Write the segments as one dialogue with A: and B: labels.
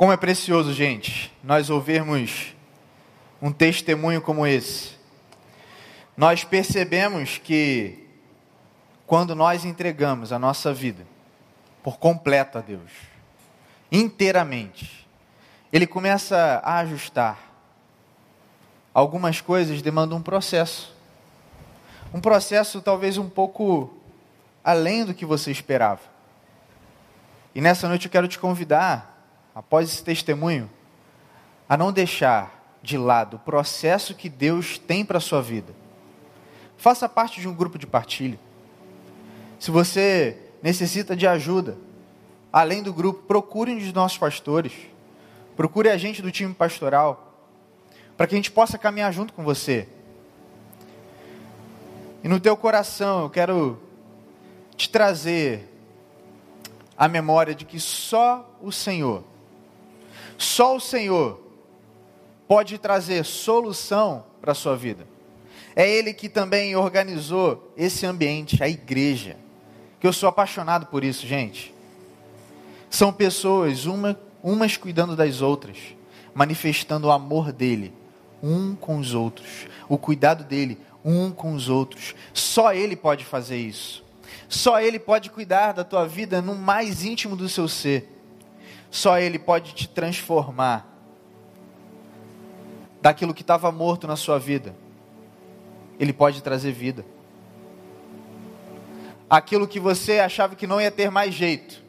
A: Como é precioso, gente, nós ouvirmos um testemunho como esse. Nós percebemos que quando nós entregamos a nossa vida por completo a Deus, inteiramente, Ele começa a ajustar. Algumas coisas demandam um processo. Um processo talvez um pouco além do que você esperava. E nessa noite eu quero te convidar após esse testemunho, a não deixar de lado o processo que Deus tem para a sua vida. Faça parte de um grupo de partilha. Se você necessita de ajuda, além do grupo, procure um dos nossos pastores. Procure a gente do time pastoral, para que a gente possa caminhar junto com você. E no teu coração, eu quero te trazer a memória de que só o Senhor só o Senhor pode trazer solução para a sua vida. É Ele que também organizou esse ambiente, a igreja. Que eu sou apaixonado por isso, gente. São pessoas, uma, umas cuidando das outras, manifestando o amor dele, um com os outros, o cuidado dele, um com os outros. Só Ele pode fazer isso. Só Ele pode cuidar da tua vida no mais íntimo do seu ser. Só Ele pode te transformar daquilo que estava morto na sua vida. Ele pode trazer vida. Aquilo que você achava que não ia ter mais jeito.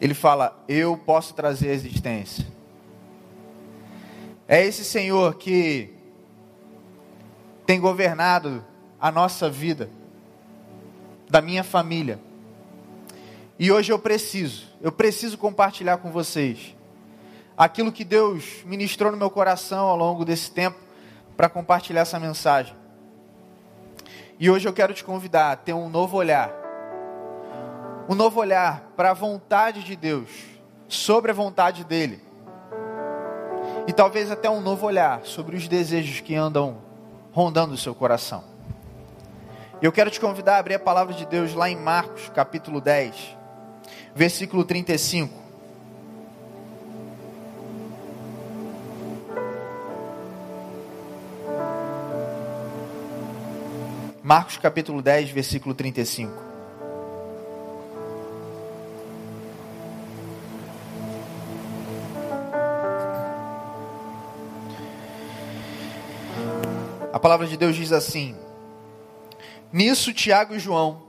A: Ele fala: Eu posso trazer a existência. É esse Senhor que tem governado a nossa vida, da minha família. E hoje eu preciso eu preciso compartilhar com vocês aquilo que Deus ministrou no meu coração ao longo desse tempo para compartilhar essa mensagem. E hoje eu quero te convidar a ter um novo olhar. Um novo olhar para a vontade de Deus, sobre a vontade dele. E talvez até um novo olhar sobre os desejos que andam rondando o seu coração. Eu quero te convidar a abrir a palavra de Deus lá em Marcos, capítulo 10 versículo 35. Marcos capítulo 10, versículo 35. A palavra de Deus diz assim: Nisso Tiago e João,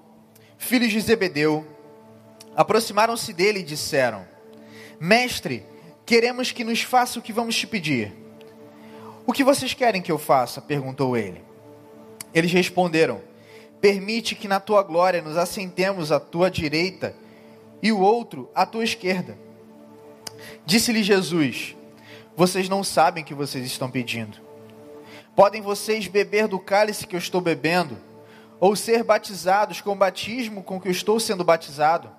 A: filhos de Zebedeu, aproximaram-se dele e disseram: Mestre, queremos que nos faça o que vamos te pedir. O que vocês querem que eu faça? perguntou ele. Eles responderam: Permite que na tua glória nos assentemos à tua direita e o outro à tua esquerda. Disse-lhe Jesus: Vocês não sabem o que vocês estão pedindo. Podem vocês beber do cálice que eu estou bebendo, ou ser batizados com o batismo com que eu estou sendo batizado?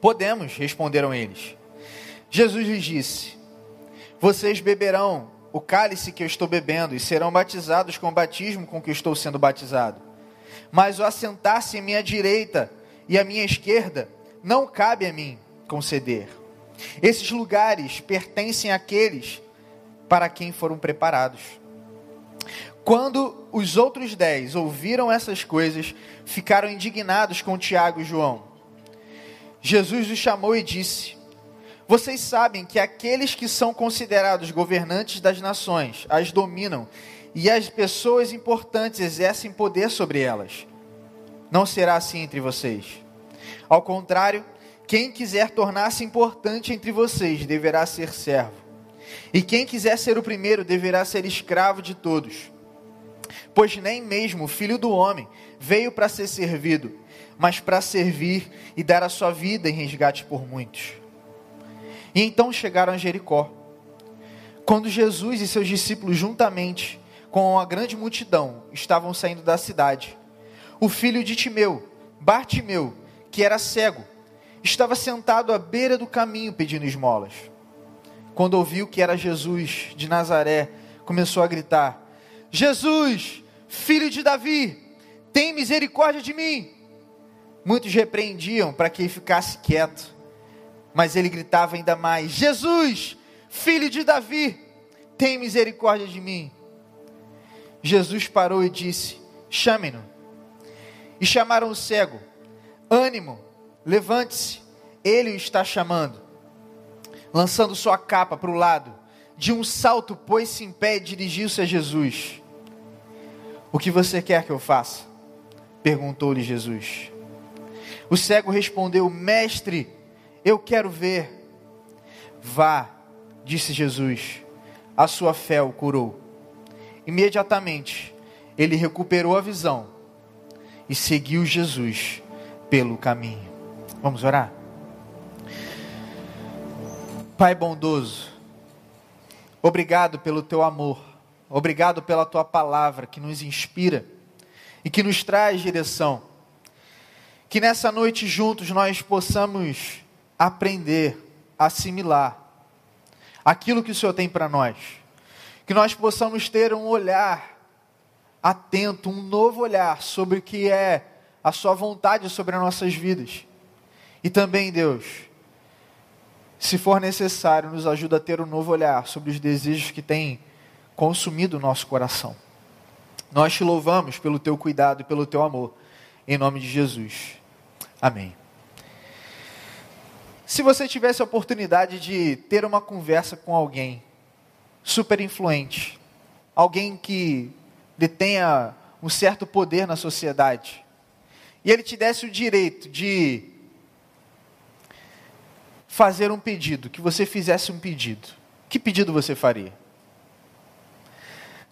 A: Podemos, responderam eles. Jesus lhes disse: Vocês beberão o cálice que eu estou bebendo e serão batizados com o batismo com que eu estou sendo batizado. Mas o assentar-se à minha direita e à minha esquerda não cabe a mim conceder. Esses lugares pertencem àqueles para quem foram preparados. Quando os outros dez ouviram essas coisas, ficaram indignados com Tiago e João. Jesus os chamou e disse: Vocês sabem que aqueles que são considerados governantes das nações as dominam e as pessoas importantes exercem poder sobre elas. Não será assim entre vocês. Ao contrário, quem quiser tornar-se importante entre vocês deverá ser servo. E quem quiser ser o primeiro deverá ser escravo de todos. Pois nem mesmo o filho do homem veio para ser servido, mas para servir e dar a sua vida em resgate por muitos. E então chegaram a Jericó. Quando Jesus e seus discípulos, juntamente com a grande multidão, estavam saindo da cidade, o filho de Timeu, Bartimeu, que era cego, estava sentado à beira do caminho pedindo esmolas. Quando ouviu que era Jesus de Nazaré, começou a gritar: Jesus, filho de Davi, tem misericórdia de mim. Muitos repreendiam para que ele ficasse quieto, Mas ele gritava ainda mais: Jesus, filho de Davi, tem misericórdia de mim. Jesus parou e disse: Chame-no. E chamaram o cego: Ânimo, levante-se, ele o está chamando. Lançando sua capa para o lado, de um salto pôs-se em pé e dirigiu-se a Jesus. O que você quer que eu faça? perguntou-lhe Jesus. O cego respondeu: Mestre, eu quero ver. Vá, disse Jesus, a sua fé o curou. Imediatamente ele recuperou a visão e seguiu Jesus pelo caminho. Vamos orar? Pai bondoso, obrigado pelo teu amor, obrigado pela tua palavra que nos inspira e que nos traz direção. Que nessa noite juntos nós possamos aprender, assimilar aquilo que o Senhor tem para nós. Que nós possamos ter um olhar atento, um novo olhar sobre o que é a Sua vontade sobre as nossas vidas. E também, Deus, se for necessário, nos ajuda a ter um novo olhar sobre os desejos que têm consumido o nosso coração. Nós te louvamos pelo teu cuidado e pelo teu amor. Em nome de Jesus. Amém. Se você tivesse a oportunidade de ter uma conversa com alguém super influente, alguém que detenha um certo poder na sociedade, e ele te desse o direito de fazer um pedido, que você fizesse um pedido, que pedido você faria?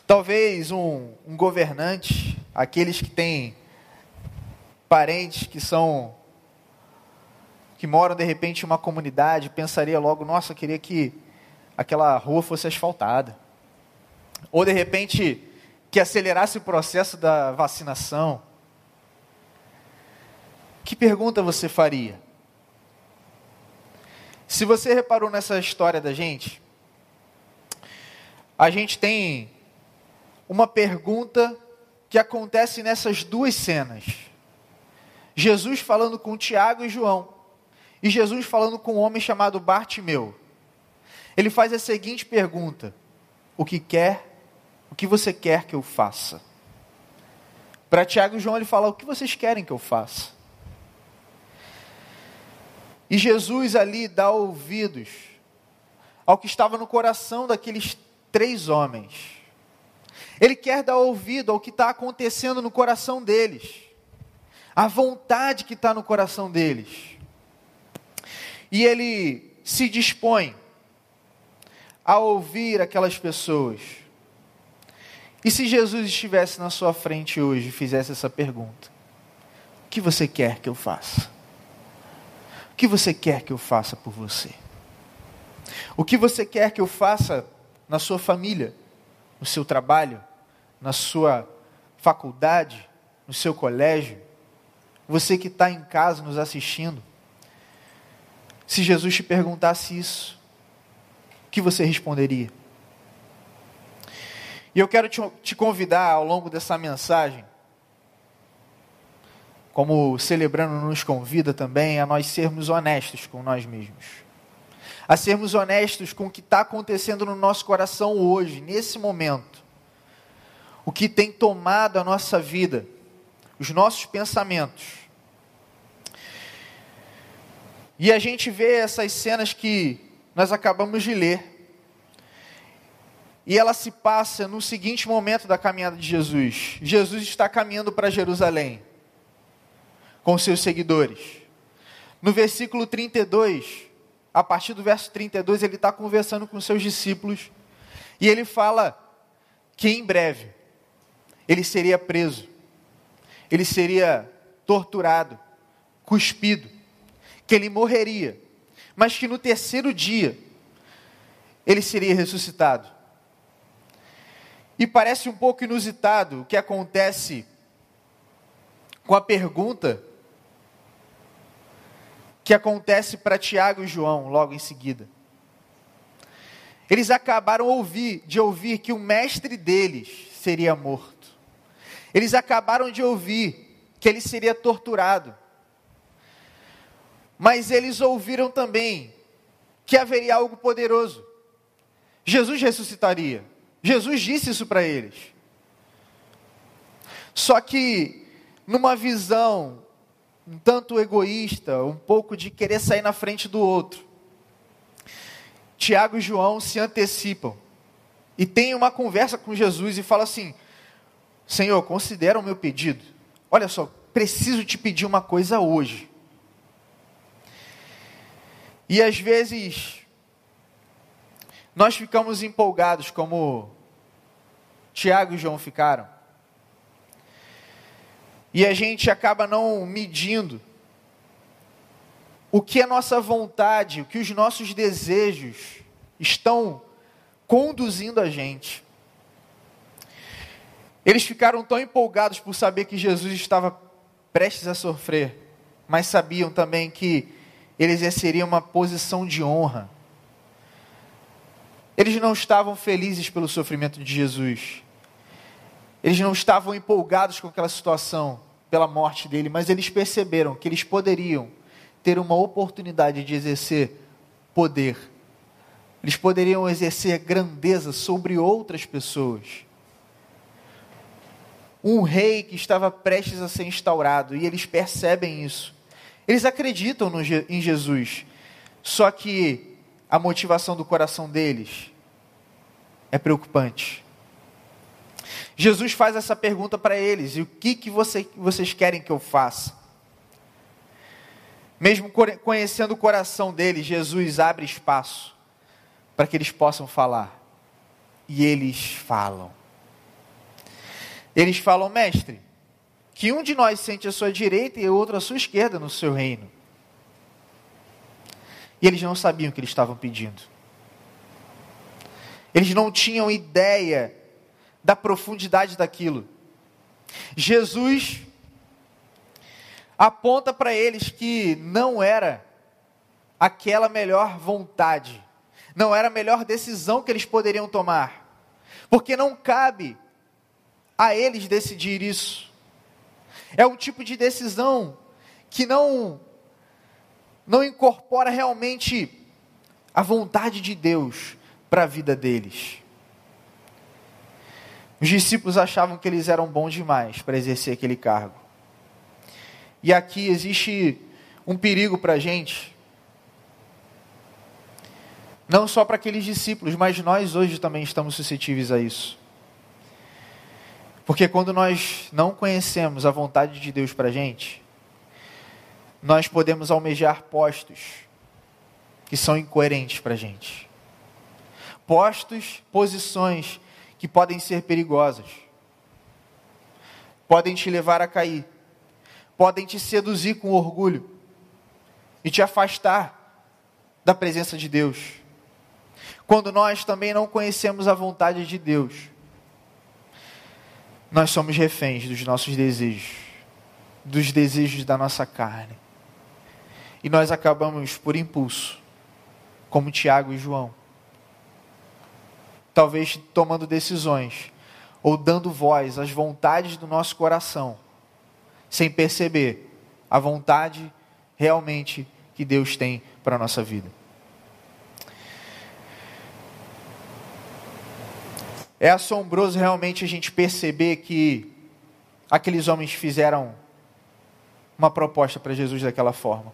A: Talvez um, um governante, aqueles que têm parentes que são que moram de repente em uma comunidade, pensaria logo, nossa, eu queria que aquela rua fosse asfaltada. Ou de repente que acelerasse o processo da vacinação. Que pergunta você faria? Se você reparou nessa história da gente, a gente tem uma pergunta que acontece nessas duas cenas. Jesus falando com Tiago e João, e Jesus falando com um homem chamado Bartimeu. Ele faz a seguinte pergunta: O que quer? O que você quer que eu faça? Para Tiago e João ele fala: O que vocês querem que eu faça? E Jesus ali dá ouvidos ao que estava no coração daqueles três homens. Ele quer dar ouvido ao que está acontecendo no coração deles, a vontade que está no coração deles. E ele se dispõe a ouvir aquelas pessoas. E se Jesus estivesse na sua frente hoje e fizesse essa pergunta: O que você quer que eu faça? O que você quer que eu faça por você? O que você quer que eu faça na sua família, no seu trabalho, na sua faculdade, no seu colégio, você que está em casa nos assistindo, se Jesus te perguntasse isso, o que você responderia? E eu quero te, te convidar ao longo dessa mensagem, como celebrando nos convida também, a nós sermos honestos com nós mesmos. A sermos honestos com o que está acontecendo no nosso coração hoje, nesse momento o que tem tomado a nossa vida, os nossos pensamentos. E a gente vê essas cenas que nós acabamos de ler. E ela se passa no seguinte momento da caminhada de Jesus. Jesus está caminhando para Jerusalém com seus seguidores. No versículo 32, a partir do verso 32, ele está conversando com seus discípulos e ele fala que em breve ele seria preso, ele seria torturado, cuspido, que ele morreria, mas que no terceiro dia ele seria ressuscitado. E parece um pouco inusitado o que acontece com a pergunta que acontece para Tiago e João logo em seguida. Eles acabaram ouvir, de ouvir que o mestre deles seria morto. Eles acabaram de ouvir que ele seria torturado. Mas eles ouviram também que haveria algo poderoso. Jesus ressuscitaria. Jesus disse isso para eles. Só que, numa visão um tanto egoísta, um pouco de querer sair na frente do outro, Tiago e João se antecipam e têm uma conversa com Jesus e falam assim: Senhor, considera o meu pedido. Olha só, preciso te pedir uma coisa hoje. E às vezes nós ficamos empolgados, como Tiago e João ficaram. E a gente acaba não medindo o que a nossa vontade, o que os nossos desejos estão conduzindo a gente. Eles ficaram tão empolgados por saber que Jesus estava prestes a sofrer, mas sabiam também que ele exerceria uma posição de honra. Eles não estavam felizes pelo sofrimento de Jesus. Eles não estavam empolgados com aquela situação, pela morte dele, mas eles perceberam que eles poderiam ter uma oportunidade de exercer poder. Eles poderiam exercer grandeza sobre outras pessoas. Um rei que estava prestes a ser instaurado, e eles percebem isso. Eles acreditam no, em Jesus, só que a motivação do coração deles é preocupante. Jesus faz essa pergunta para eles: e o que, que você, vocês querem que eu faça? Mesmo conhecendo o coração deles, Jesus abre espaço para que eles possam falar. E eles falam. Eles falam, mestre, que um de nós sente a sua direita e o outro a sua esquerda no seu reino. E eles não sabiam o que eles estavam pedindo. Eles não tinham ideia da profundidade daquilo. Jesus aponta para eles que não era aquela melhor vontade, não era a melhor decisão que eles poderiam tomar, porque não cabe a eles decidir isso. É um tipo de decisão que não não incorpora realmente a vontade de Deus para a vida deles. Os discípulos achavam que eles eram bons demais para exercer aquele cargo. E aqui existe um perigo para a gente, não só para aqueles discípulos, mas nós hoje também estamos suscetíveis a isso. Porque quando nós não conhecemos a vontade de Deus para a gente, nós podemos almejar postos que são incoerentes para a gente. Postos, posições que podem ser perigosas, podem te levar a cair, podem te seduzir com orgulho e te afastar da presença de Deus. Quando nós também não conhecemos a vontade de Deus, nós somos reféns dos nossos desejos, dos desejos da nossa carne. E nós acabamos por impulso, como Tiago e João, talvez tomando decisões ou dando voz às vontades do nosso coração, sem perceber a vontade realmente que Deus tem para a nossa vida. É assombroso realmente a gente perceber que aqueles homens fizeram uma proposta para Jesus daquela forma.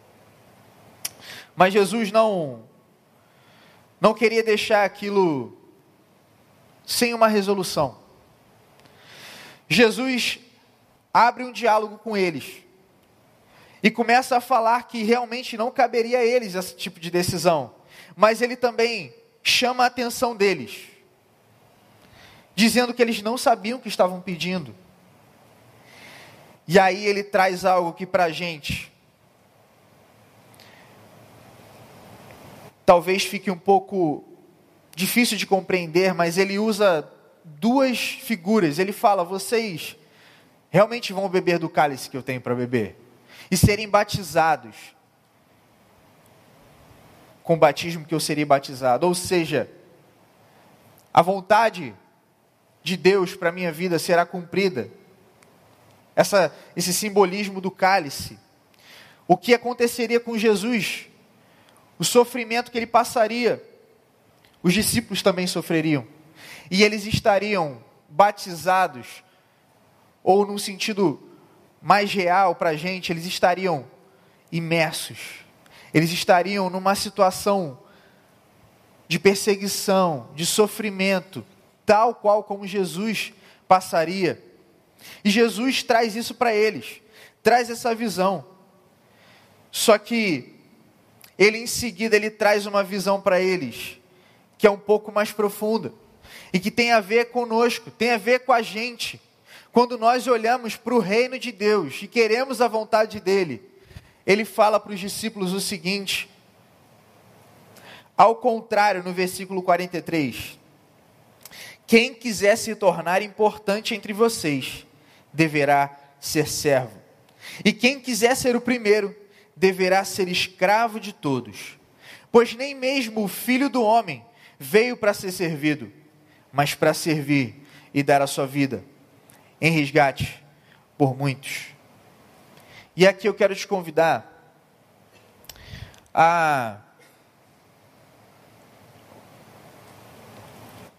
A: Mas Jesus não não queria deixar aquilo sem uma resolução. Jesus abre um diálogo com eles e começa a falar que realmente não caberia a eles esse tipo de decisão, mas ele também chama a atenção deles, dizendo que eles não sabiam o que estavam pedindo. E aí ele traz algo que para a gente talvez fique um pouco difícil de compreender, mas ele usa duas figuras. Ele fala: vocês realmente vão beber do cálice que eu tenho para beber e serem batizados com o batismo que eu serei batizado. Ou seja, a vontade de Deus para a minha vida será cumprida. Essa, esse simbolismo do cálice. O que aconteceria com Jesus? o sofrimento que ele passaria, os discípulos também sofreriam. E eles estariam batizados, ou num sentido mais real para a gente, eles estariam imersos, eles estariam numa situação de perseguição, de sofrimento, tal qual como Jesus passaria. E Jesus traz isso para eles, traz essa visão. Só que ele em seguida ele traz uma visão para eles que é um pouco mais profunda e que tem a ver conosco, tem a ver com a gente. Quando nós olhamos para o reino de Deus e queremos a vontade dele, ele fala para os discípulos o seguinte: ao contrário, no versículo 43, quem quiser se tornar importante entre vocês, deverá ser servo. E quem quiser ser o primeiro, deverá ser escravo de todos. Pois nem mesmo o filho do homem veio para ser servido, mas para servir e dar a sua vida em resgate por muitos. E aqui eu quero te convidar a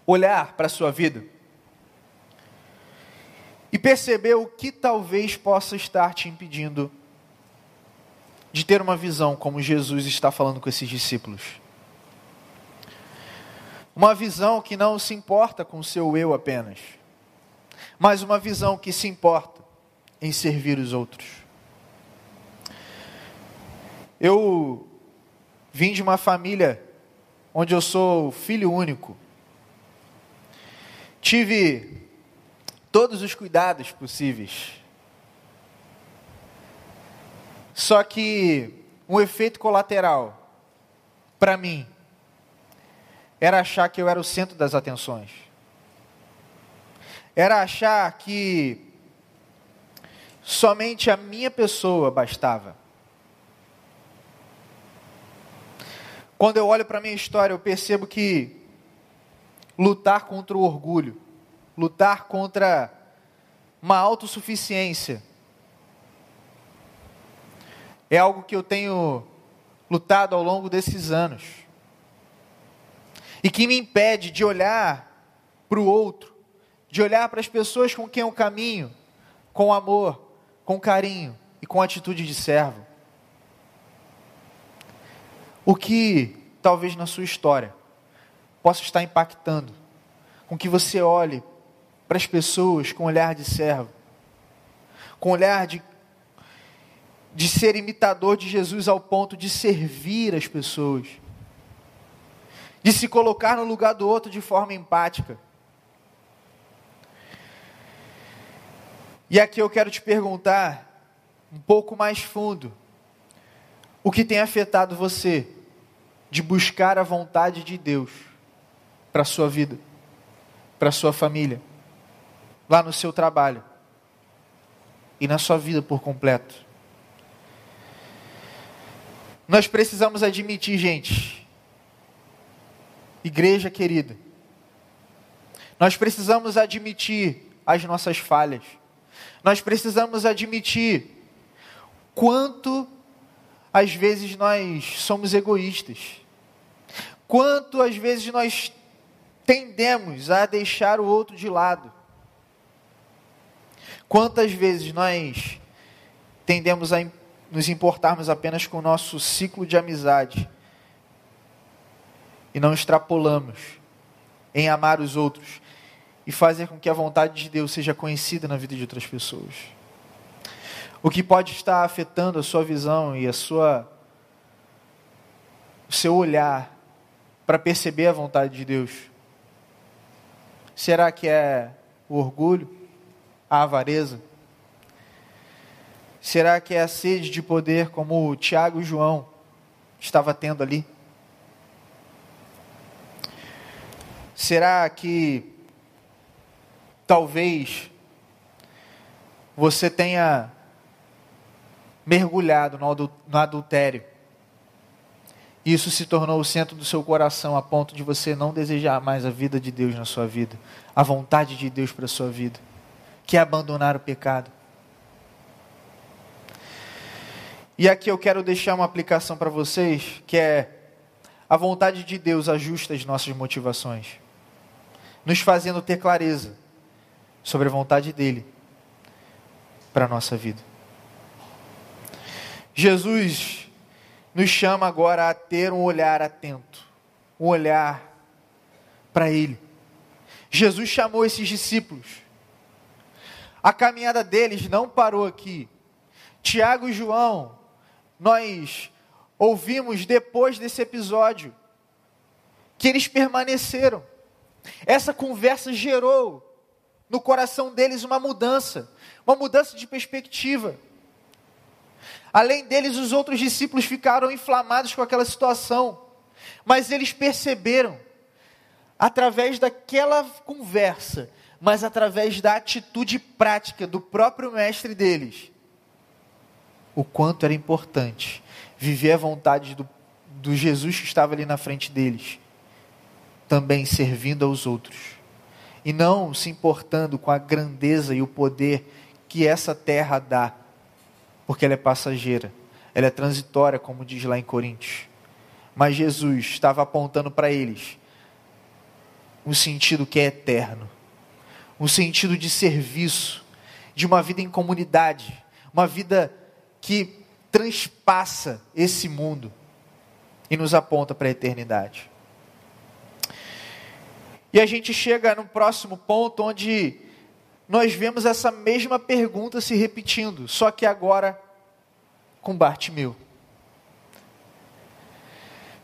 A: olhar para a sua vida e perceber o que talvez possa estar te impedindo de ter uma visão como Jesus está falando com esses discípulos. Uma visão que não se importa com o seu eu apenas, mas uma visão que se importa em servir os outros. Eu vim de uma família onde eu sou filho único. Tive todos os cuidados possíveis. Só que um efeito colateral, para mim, era achar que eu era o centro das atenções. Era achar que somente a minha pessoa bastava. Quando eu olho para a minha história, eu percebo que lutar contra o orgulho, lutar contra uma autossuficiência. É algo que eu tenho lutado ao longo desses anos. E que me impede de olhar para o outro, de olhar para as pessoas com quem eu caminho, com amor, com carinho e com atitude de servo. O que talvez na sua história possa estar impactando, com que você olhe para as pessoas com olhar de servo, com olhar de, de ser imitador de Jesus ao ponto de servir as pessoas, de se colocar no lugar do outro de forma empática. E aqui eu quero te perguntar, um pouco mais fundo, o que tem afetado você de buscar a vontade de Deus para a sua vida, para a sua família, lá no seu trabalho e na sua vida por completo. Nós precisamos admitir, gente, igreja querida, nós precisamos admitir as nossas falhas, nós precisamos admitir quanto às vezes nós somos egoístas. Quanto às vezes nós tendemos a deixar o outro de lado. Quantas vezes nós tendemos a nos importarmos apenas com o nosso ciclo de amizade e não extrapolamos em amar os outros e fazer com que a vontade de Deus seja conhecida na vida de outras pessoas o que pode estar afetando a sua visão e a sua o seu olhar para perceber a vontade de Deus? Será que é o orgulho, a avareza? Será que é a sede de poder, como o Tiago e João estava tendo ali? Será que talvez você tenha mergulhado no adultério. Isso se tornou o centro do seu coração a ponto de você não desejar mais a vida de Deus na sua vida, a vontade de Deus para a sua vida, que é abandonar o pecado. E aqui eu quero deixar uma aplicação para vocês, que é a vontade de Deus ajusta as nossas motivações, nos fazendo ter clareza sobre a vontade dele para a nossa vida. Jesus nos chama agora a ter um olhar atento, um olhar para Ele. Jesus chamou esses discípulos. A caminhada deles não parou aqui. Tiago e João, nós ouvimos depois desse episódio que eles permaneceram. Essa conversa gerou no coração deles uma mudança, uma mudança de perspectiva. Além deles, os outros discípulos ficaram inflamados com aquela situação, mas eles perceberam, através daquela conversa, mas através da atitude prática do próprio mestre deles, o quanto era importante viver a vontade do, do Jesus que estava ali na frente deles, também servindo aos outros, e não se importando com a grandeza e o poder que essa terra dá porque ela é passageira, ela é transitória, como diz lá em Coríntios. Mas Jesus estava apontando para eles um sentido que é eterno, um sentido de serviço, de uma vida em comunidade, uma vida que transpassa esse mundo e nos aponta para a eternidade. E a gente chega no próximo ponto onde nós vemos essa mesma pergunta se repetindo, só que agora com Bartimeu.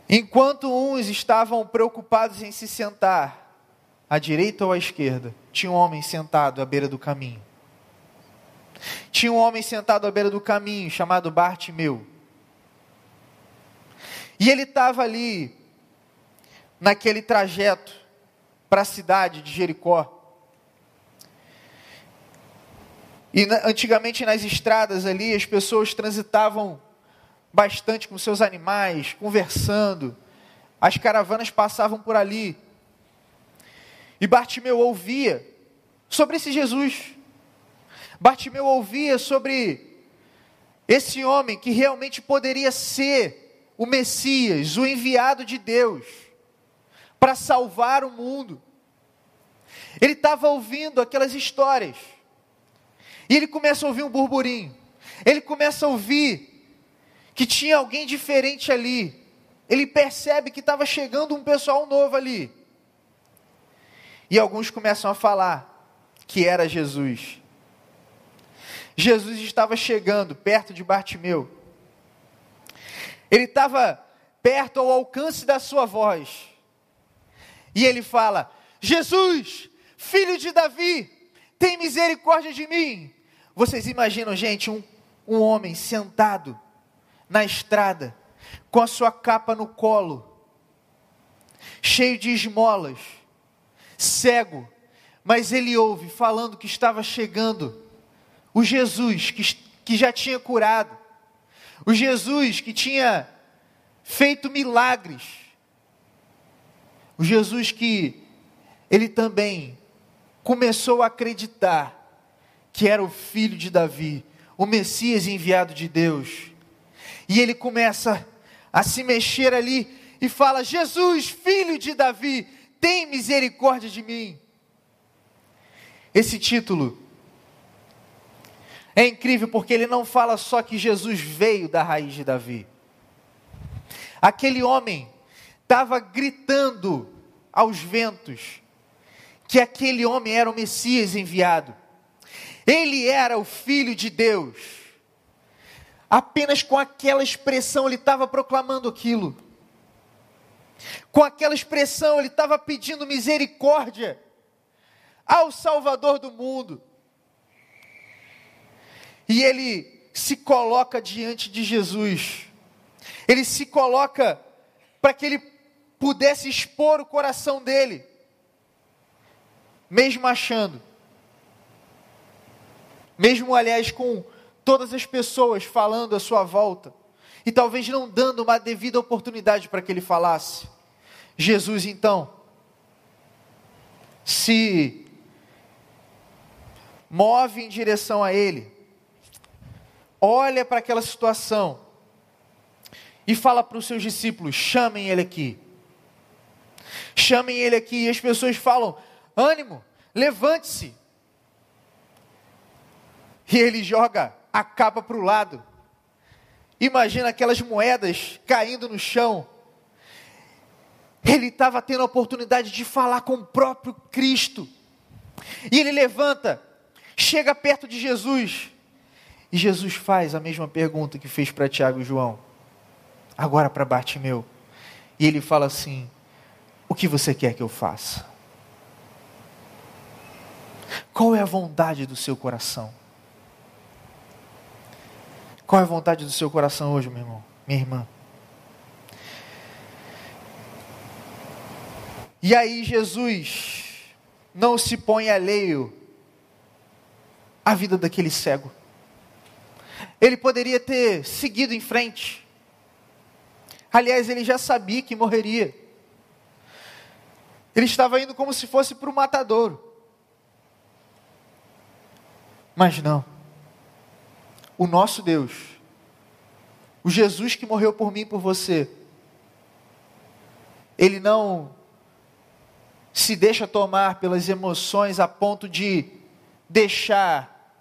A: Enquanto uns estavam preocupados em se sentar à direita ou à esquerda, tinha um homem sentado à beira do caminho. Tinha um homem sentado à beira do caminho chamado Bartimeu. E ele estava ali, naquele trajeto para a cidade de Jericó. E antigamente nas estradas ali, as pessoas transitavam bastante com seus animais, conversando. As caravanas passavam por ali. E Bartimeu ouvia sobre esse Jesus. Bartimeu ouvia sobre esse homem que realmente poderia ser o Messias, o enviado de Deus, para salvar o mundo. Ele estava ouvindo aquelas histórias e ele começa a ouvir um burburinho. Ele começa a ouvir que tinha alguém diferente ali. Ele percebe que estava chegando um pessoal novo ali. E alguns começam a falar que era Jesus. Jesus estava chegando perto de Bartimeu. Ele estava perto ao alcance da sua voz. E ele fala: Jesus, filho de Davi, tem misericórdia de mim. Vocês imaginam, gente, um, um homem sentado na estrada, com a sua capa no colo, cheio de esmolas, cego, mas ele ouve falando que estava chegando o Jesus que, que já tinha curado, o Jesus que tinha feito milagres, o Jesus que ele também começou a acreditar que era o filho de Davi, o Messias enviado de Deus. E ele começa a se mexer ali e fala: Jesus, filho de Davi, tem misericórdia de mim. Esse título é incrível porque ele não fala só que Jesus veio da raiz de Davi. Aquele homem estava gritando aos ventos que aquele homem era o Messias enviado. Ele era o filho de Deus. Apenas com aquela expressão ele estava proclamando aquilo. Com aquela expressão ele estava pedindo misericórdia ao Salvador do mundo. E ele se coloca diante de Jesus. Ele se coloca para que ele pudesse expor o coração dele, mesmo achando mesmo aliás com todas as pessoas falando à sua volta, e talvez não dando uma devida oportunidade para que ele falasse. Jesus então se move em direção a ele, olha para aquela situação e fala para os seus discípulos: chamem ele aqui. Chamem ele aqui. E as pessoas falam: ânimo, levante-se. E ele joga a capa para o lado. Imagina aquelas moedas caindo no chão. Ele estava tendo a oportunidade de falar com o próprio Cristo. E ele levanta, chega perto de Jesus. E Jesus faz a mesma pergunta que fez para Tiago e João. Agora para Bartimeu. E ele fala assim: O que você quer que eu faça? Qual é a vontade do seu coração? Qual é a vontade do seu coração hoje, meu irmão, minha irmã? E aí Jesus não se põe alheio à vida daquele cego. Ele poderia ter seguido em frente. Aliás, ele já sabia que morreria. Ele estava indo como se fosse para o matadouro. Mas não. O nosso Deus, o Jesus que morreu por mim e por você, ele não se deixa tomar pelas emoções a ponto de deixar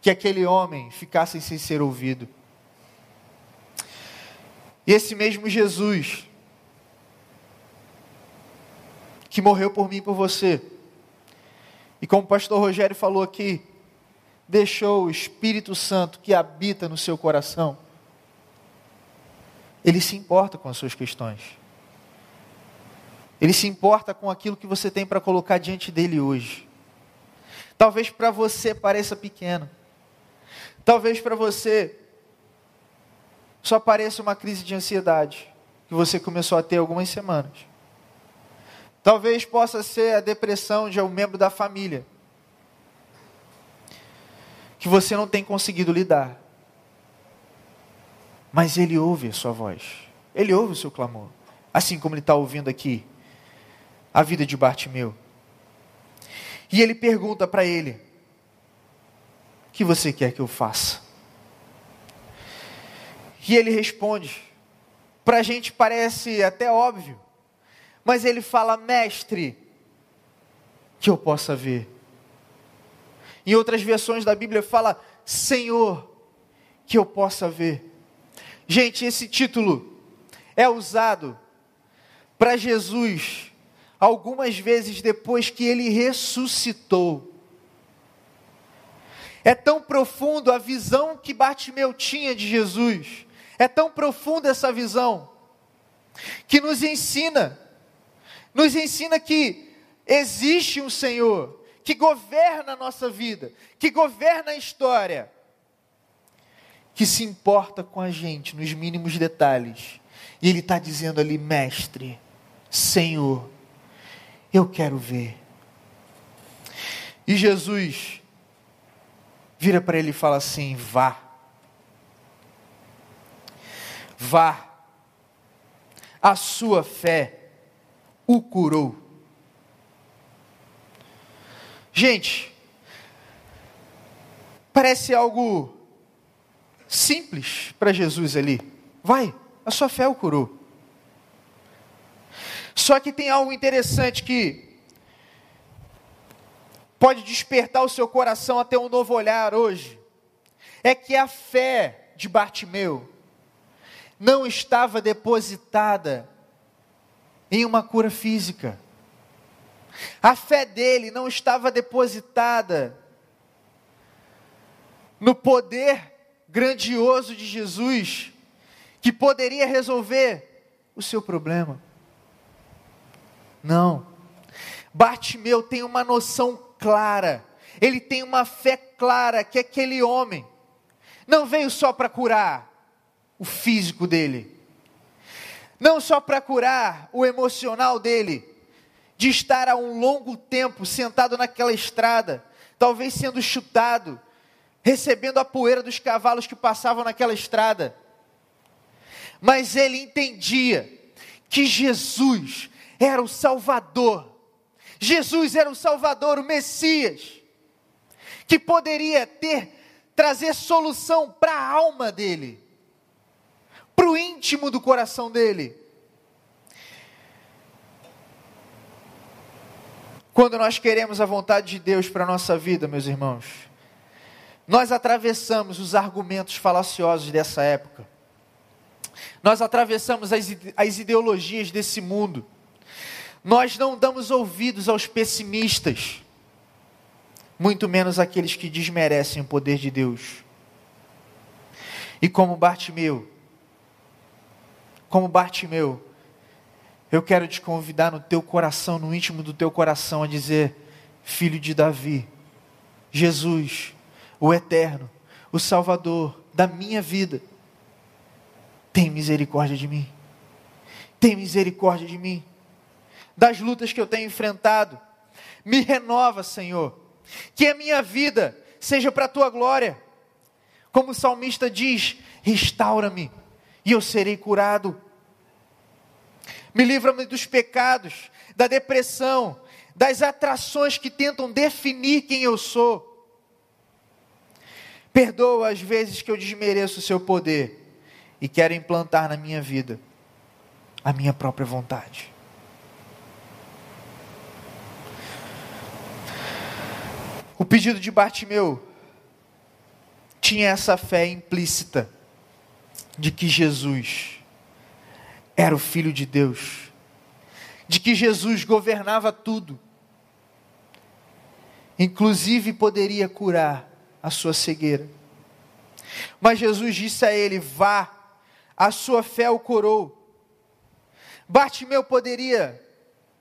A: que aquele homem ficasse sem ser ouvido. E esse mesmo Jesus, que morreu por mim e por você, e como o pastor Rogério falou aqui, deixou o Espírito Santo que habita no seu coração, ele se importa com as suas questões. Ele se importa com aquilo que você tem para colocar diante dele hoje. Talvez para você pareça pequeno. Talvez para você só pareça uma crise de ansiedade que você começou a ter algumas semanas. Talvez possa ser a depressão de um membro da família que você não tem conseguido lidar. Mas ele ouve a sua voz. Ele ouve o seu clamor. Assim como ele está ouvindo aqui a vida de Bartimeu. E ele pergunta para ele: O que você quer que eu faça? E ele responde: Para a gente parece até óbvio, mas ele fala: Mestre, que eu possa ver. Em outras versões da Bíblia fala: Senhor, que eu possa ver. Gente, esse título é usado para Jesus algumas vezes depois que ele ressuscitou. É tão profundo a visão que Bartimeu tinha de Jesus, é tão profunda essa visão, que nos ensina, nos ensina que existe um Senhor que governa a nossa vida, que governa a história, que se importa com a gente nos mínimos detalhes. E Ele está dizendo ali, Mestre, Senhor, eu quero ver. E Jesus vira para ele e fala assim: vá. Vá. A sua fé o curou. Gente, parece algo simples para Jesus ali. Vai, a sua fé o curou. Só que tem algo interessante que pode despertar o seu coração até um novo olhar hoje. É que a fé de Bartimeu não estava depositada em uma cura física. A fé dele não estava depositada no poder grandioso de Jesus que poderia resolver o seu problema. Não. Bartimeu tem uma noção clara, ele tem uma fé clara que aquele homem não veio só para curar o físico dele, não só para curar o emocional dele, de estar há um longo tempo sentado naquela estrada, talvez sendo chutado, recebendo a poeira dos cavalos que passavam naquela estrada. Mas ele entendia que Jesus era o Salvador. Jesus era o Salvador, o Messias, que poderia ter trazer solução para a alma dele, para o íntimo do coração dele. Quando nós queremos a vontade de Deus para a nossa vida, meus irmãos, nós atravessamos os argumentos falaciosos dessa época, nós atravessamos as, as ideologias desse mundo, nós não damos ouvidos aos pessimistas, muito menos aqueles que desmerecem o poder de Deus. E como Bartimeu, como Bartimeu, eu quero te convidar no teu coração, no íntimo do teu coração, a dizer: Filho de Davi, Jesus, o Eterno, o Salvador da minha vida, tem misericórdia de mim. Tem misericórdia de mim. Das lutas que eu tenho enfrentado, me renova, Senhor. Que a minha vida seja para a tua glória. Como o salmista diz: restaura-me e eu serei curado. Me livra-me dos pecados, da depressão, das atrações que tentam definir quem eu sou. Perdoa as vezes que eu desmereço o seu poder e quero implantar na minha vida a minha própria vontade. O pedido de Bartimeu tinha essa fé implícita de que Jesus era o Filho de Deus, de que Jesus governava tudo, inclusive poderia curar a sua cegueira. Mas Jesus disse a ele: Vá, a sua fé o curou. Bartimeu poderia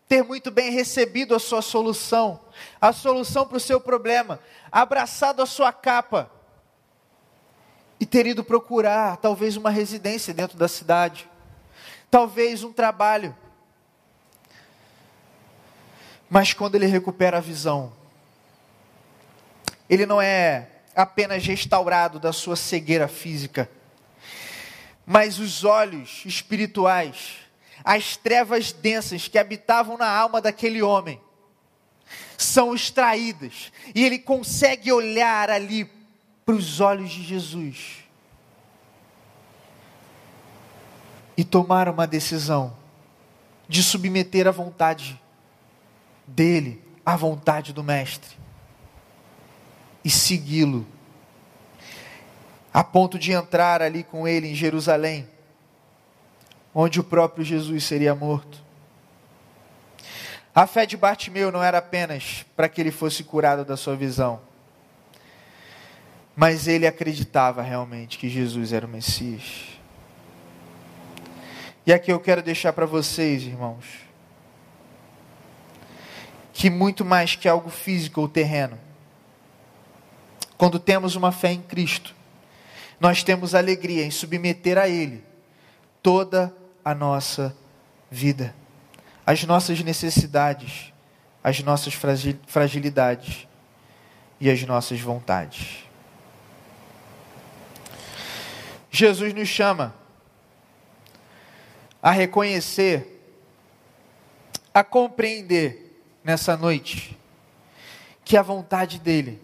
A: ter muito bem recebido a sua solução, a solução para o seu problema, abraçado a sua capa e ter ido procurar talvez uma residência dentro da cidade, talvez um trabalho. Mas quando ele recupera a visão, ele não é apenas restaurado da sua cegueira física, mas os olhos espirituais, as trevas densas que habitavam na alma daquele homem, são extraídas e ele consegue olhar ali para os olhos de Jesus e tomar uma decisão de submeter a vontade dele à vontade do Mestre e segui-lo a ponto de entrar ali com ele em Jerusalém, onde o próprio Jesus seria morto. A fé de Bartimeu não era apenas para que ele fosse curado da sua visão, mas ele acreditava realmente que Jesus era o Messias. E aqui eu quero deixar para vocês, irmãos, que muito mais que algo físico ou terreno, quando temos uma fé em Cristo, nós temos alegria em submeter a Ele toda a nossa vida, as nossas necessidades, as nossas fragilidades e as nossas vontades. Jesus nos chama a reconhecer, a compreender nessa noite que a vontade dEle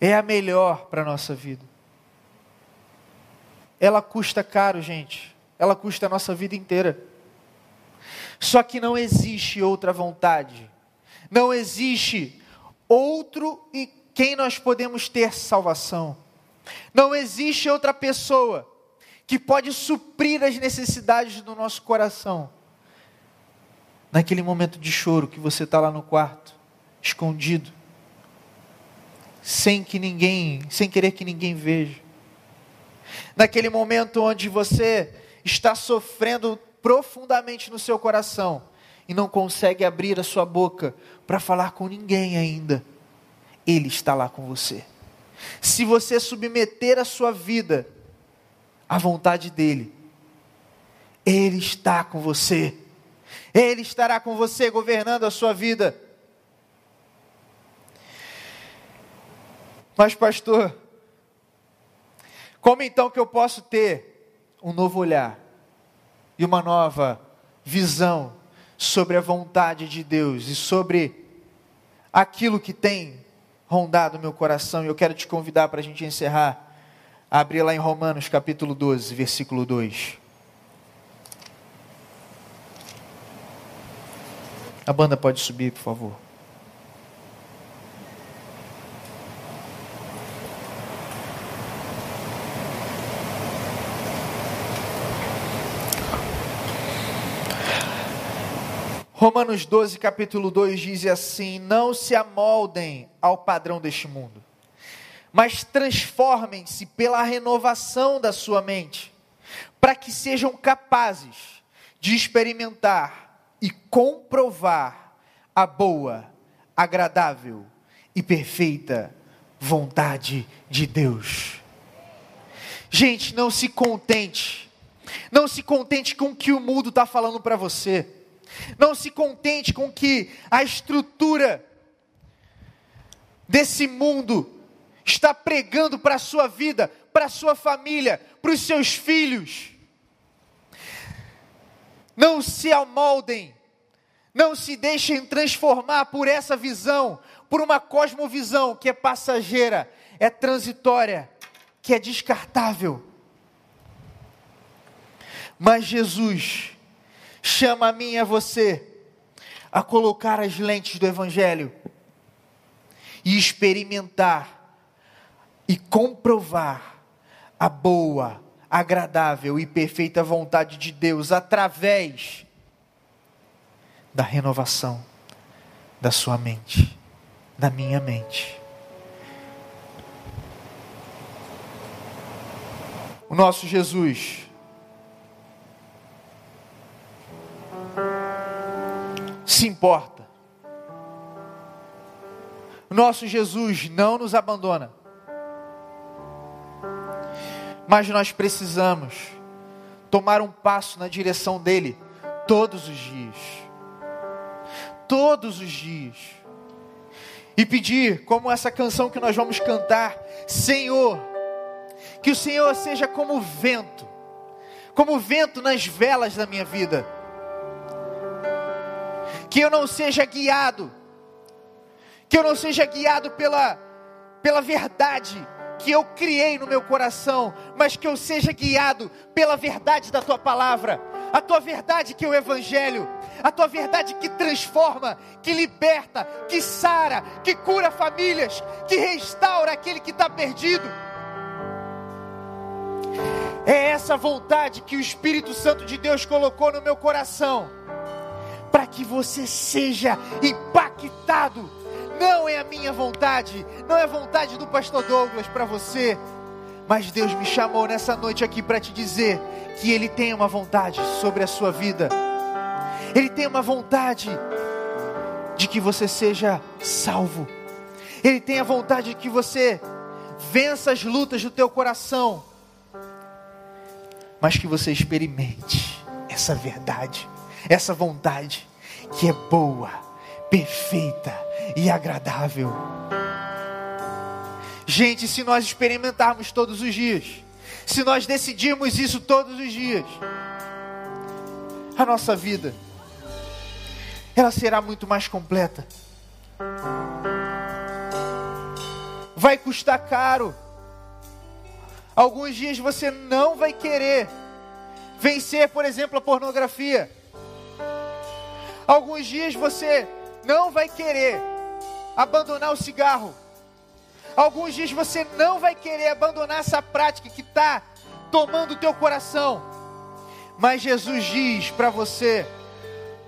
A: é a melhor para a nossa vida ela custa caro, gente. Ela custa a nossa vida inteira. Só que não existe outra vontade. Não existe outro e quem nós podemos ter salvação. Não existe outra pessoa que pode suprir as necessidades do nosso coração. Naquele momento de choro que você está lá no quarto, escondido, sem que ninguém, sem querer que ninguém veja naquele momento onde você está sofrendo profundamente no seu coração e não consegue abrir a sua boca para falar com ninguém ainda, Ele está lá com você. Se você submeter a sua vida à vontade dEle, Ele está com você. Ele estará com você governando a sua vida. Mas, pastor, como então que eu posso ter um novo olhar e uma nova visão sobre a vontade de Deus e sobre aquilo que tem rondado meu coração? E eu quero te convidar para a gente encerrar Abre lá em Romanos capítulo 12, versículo 2. A banda pode subir, por favor. Romanos 12, capítulo 2 diz assim: Não se amoldem ao padrão deste mundo, mas transformem-se pela renovação da sua mente, para que sejam capazes de experimentar e comprovar a boa, agradável e perfeita vontade de Deus. Gente, não se contente, não se contente com o que o mundo está falando para você, não se contente com que a estrutura desse mundo está pregando para a sua vida, para a sua família, para os seus filhos. Não se amoldem, não se deixem transformar por essa visão, por uma cosmovisão que é passageira, é transitória, que é descartável. Mas Jesus chama a mim e a você a colocar as lentes do Evangelho e experimentar e comprovar a boa, agradável e perfeita vontade de Deus através da renovação da sua mente, da minha mente. O nosso Jesus se importa. O nosso Jesus não nos abandona mas nós precisamos tomar um passo na direção dele todos os dias. Todos os dias. E pedir, como essa canção que nós vamos cantar, Senhor, que o Senhor seja como vento, como vento nas velas da minha vida. Que eu não seja guiado, que eu não seja guiado pela, pela verdade, que eu criei no meu coração, mas que eu seja guiado pela verdade da tua palavra, a tua verdade que é o Evangelho, a tua verdade que transforma, que liberta, que sara, que cura famílias, que restaura aquele que está perdido. É essa vontade que o Espírito Santo de Deus colocou no meu coração, para que você seja impactado não é a minha vontade, não é a vontade do pastor Douglas para você, mas Deus me chamou nessa noite aqui para te dizer que Ele tem uma vontade sobre a sua vida, Ele tem uma vontade de que você seja salvo, Ele tem a vontade de que você vença as lutas do teu coração, mas que você experimente essa verdade, essa vontade que é boa, perfeita e agradável. Gente, se nós experimentarmos todos os dias, se nós decidirmos isso todos os dias, a nossa vida ela será muito mais completa. Vai custar caro. Alguns dias você não vai querer vencer, por exemplo, a pornografia. Alguns dias você não vai querer abandonar o cigarro. Alguns dias você não vai querer abandonar essa prática que está tomando o teu coração. Mas Jesus diz para você: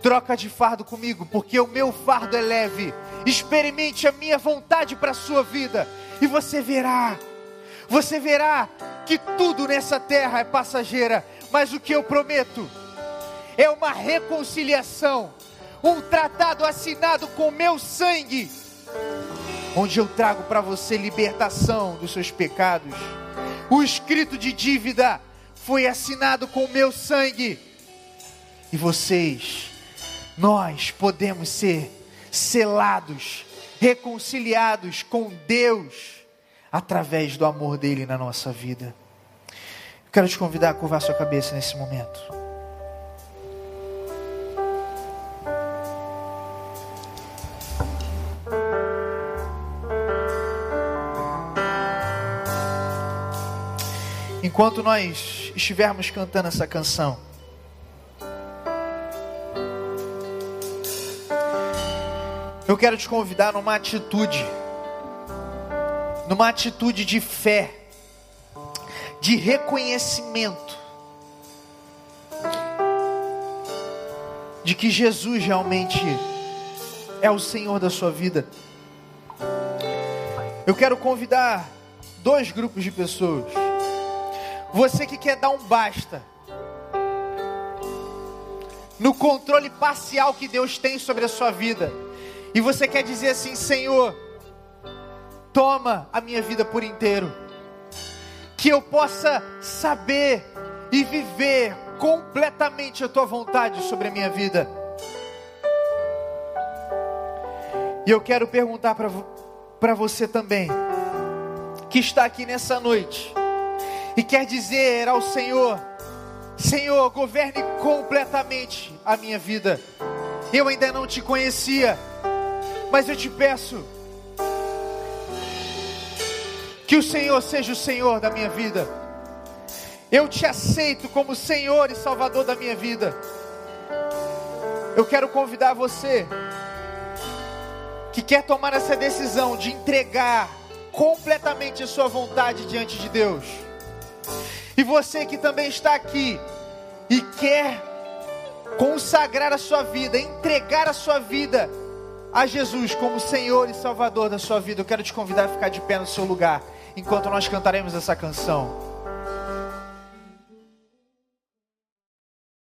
A: troca de fardo comigo, porque o meu fardo é leve. Experimente a minha vontade para a sua vida, e você verá, você verá que tudo nessa terra é passageira, mas o que eu prometo é uma reconciliação, um tratado assinado com meu sangue onde eu trago para você libertação dos seus pecados. O escrito de dívida foi assinado com o meu sangue. E vocês, nós podemos ser selados, reconciliados com Deus através do amor dele na nossa vida. Eu quero te convidar a curvar sua cabeça nesse momento. Enquanto nós estivermos cantando essa canção, eu quero te convidar numa atitude, numa atitude de fé, de reconhecimento, de que Jesus realmente é o Senhor da sua vida. Eu quero convidar dois grupos de pessoas. Você que quer dar um basta no controle parcial que Deus tem sobre a sua vida, e você quer dizer assim: Senhor, toma a minha vida por inteiro, que eu possa saber e viver completamente a tua vontade sobre a minha vida. E eu quero perguntar para você também, que está aqui nessa noite, e quer dizer ao Senhor: Senhor, governe completamente a minha vida. Eu ainda não te conhecia, mas eu te peço que o Senhor seja o Senhor da minha vida. Eu te aceito como Senhor e Salvador da minha vida. Eu quero convidar você que quer tomar essa decisão de entregar completamente a sua vontade diante de Deus. E você que também está aqui e quer consagrar a sua vida, entregar a sua vida a Jesus como Senhor e Salvador da sua vida, eu quero te convidar a ficar de pé no seu lugar enquanto nós cantaremos essa canção.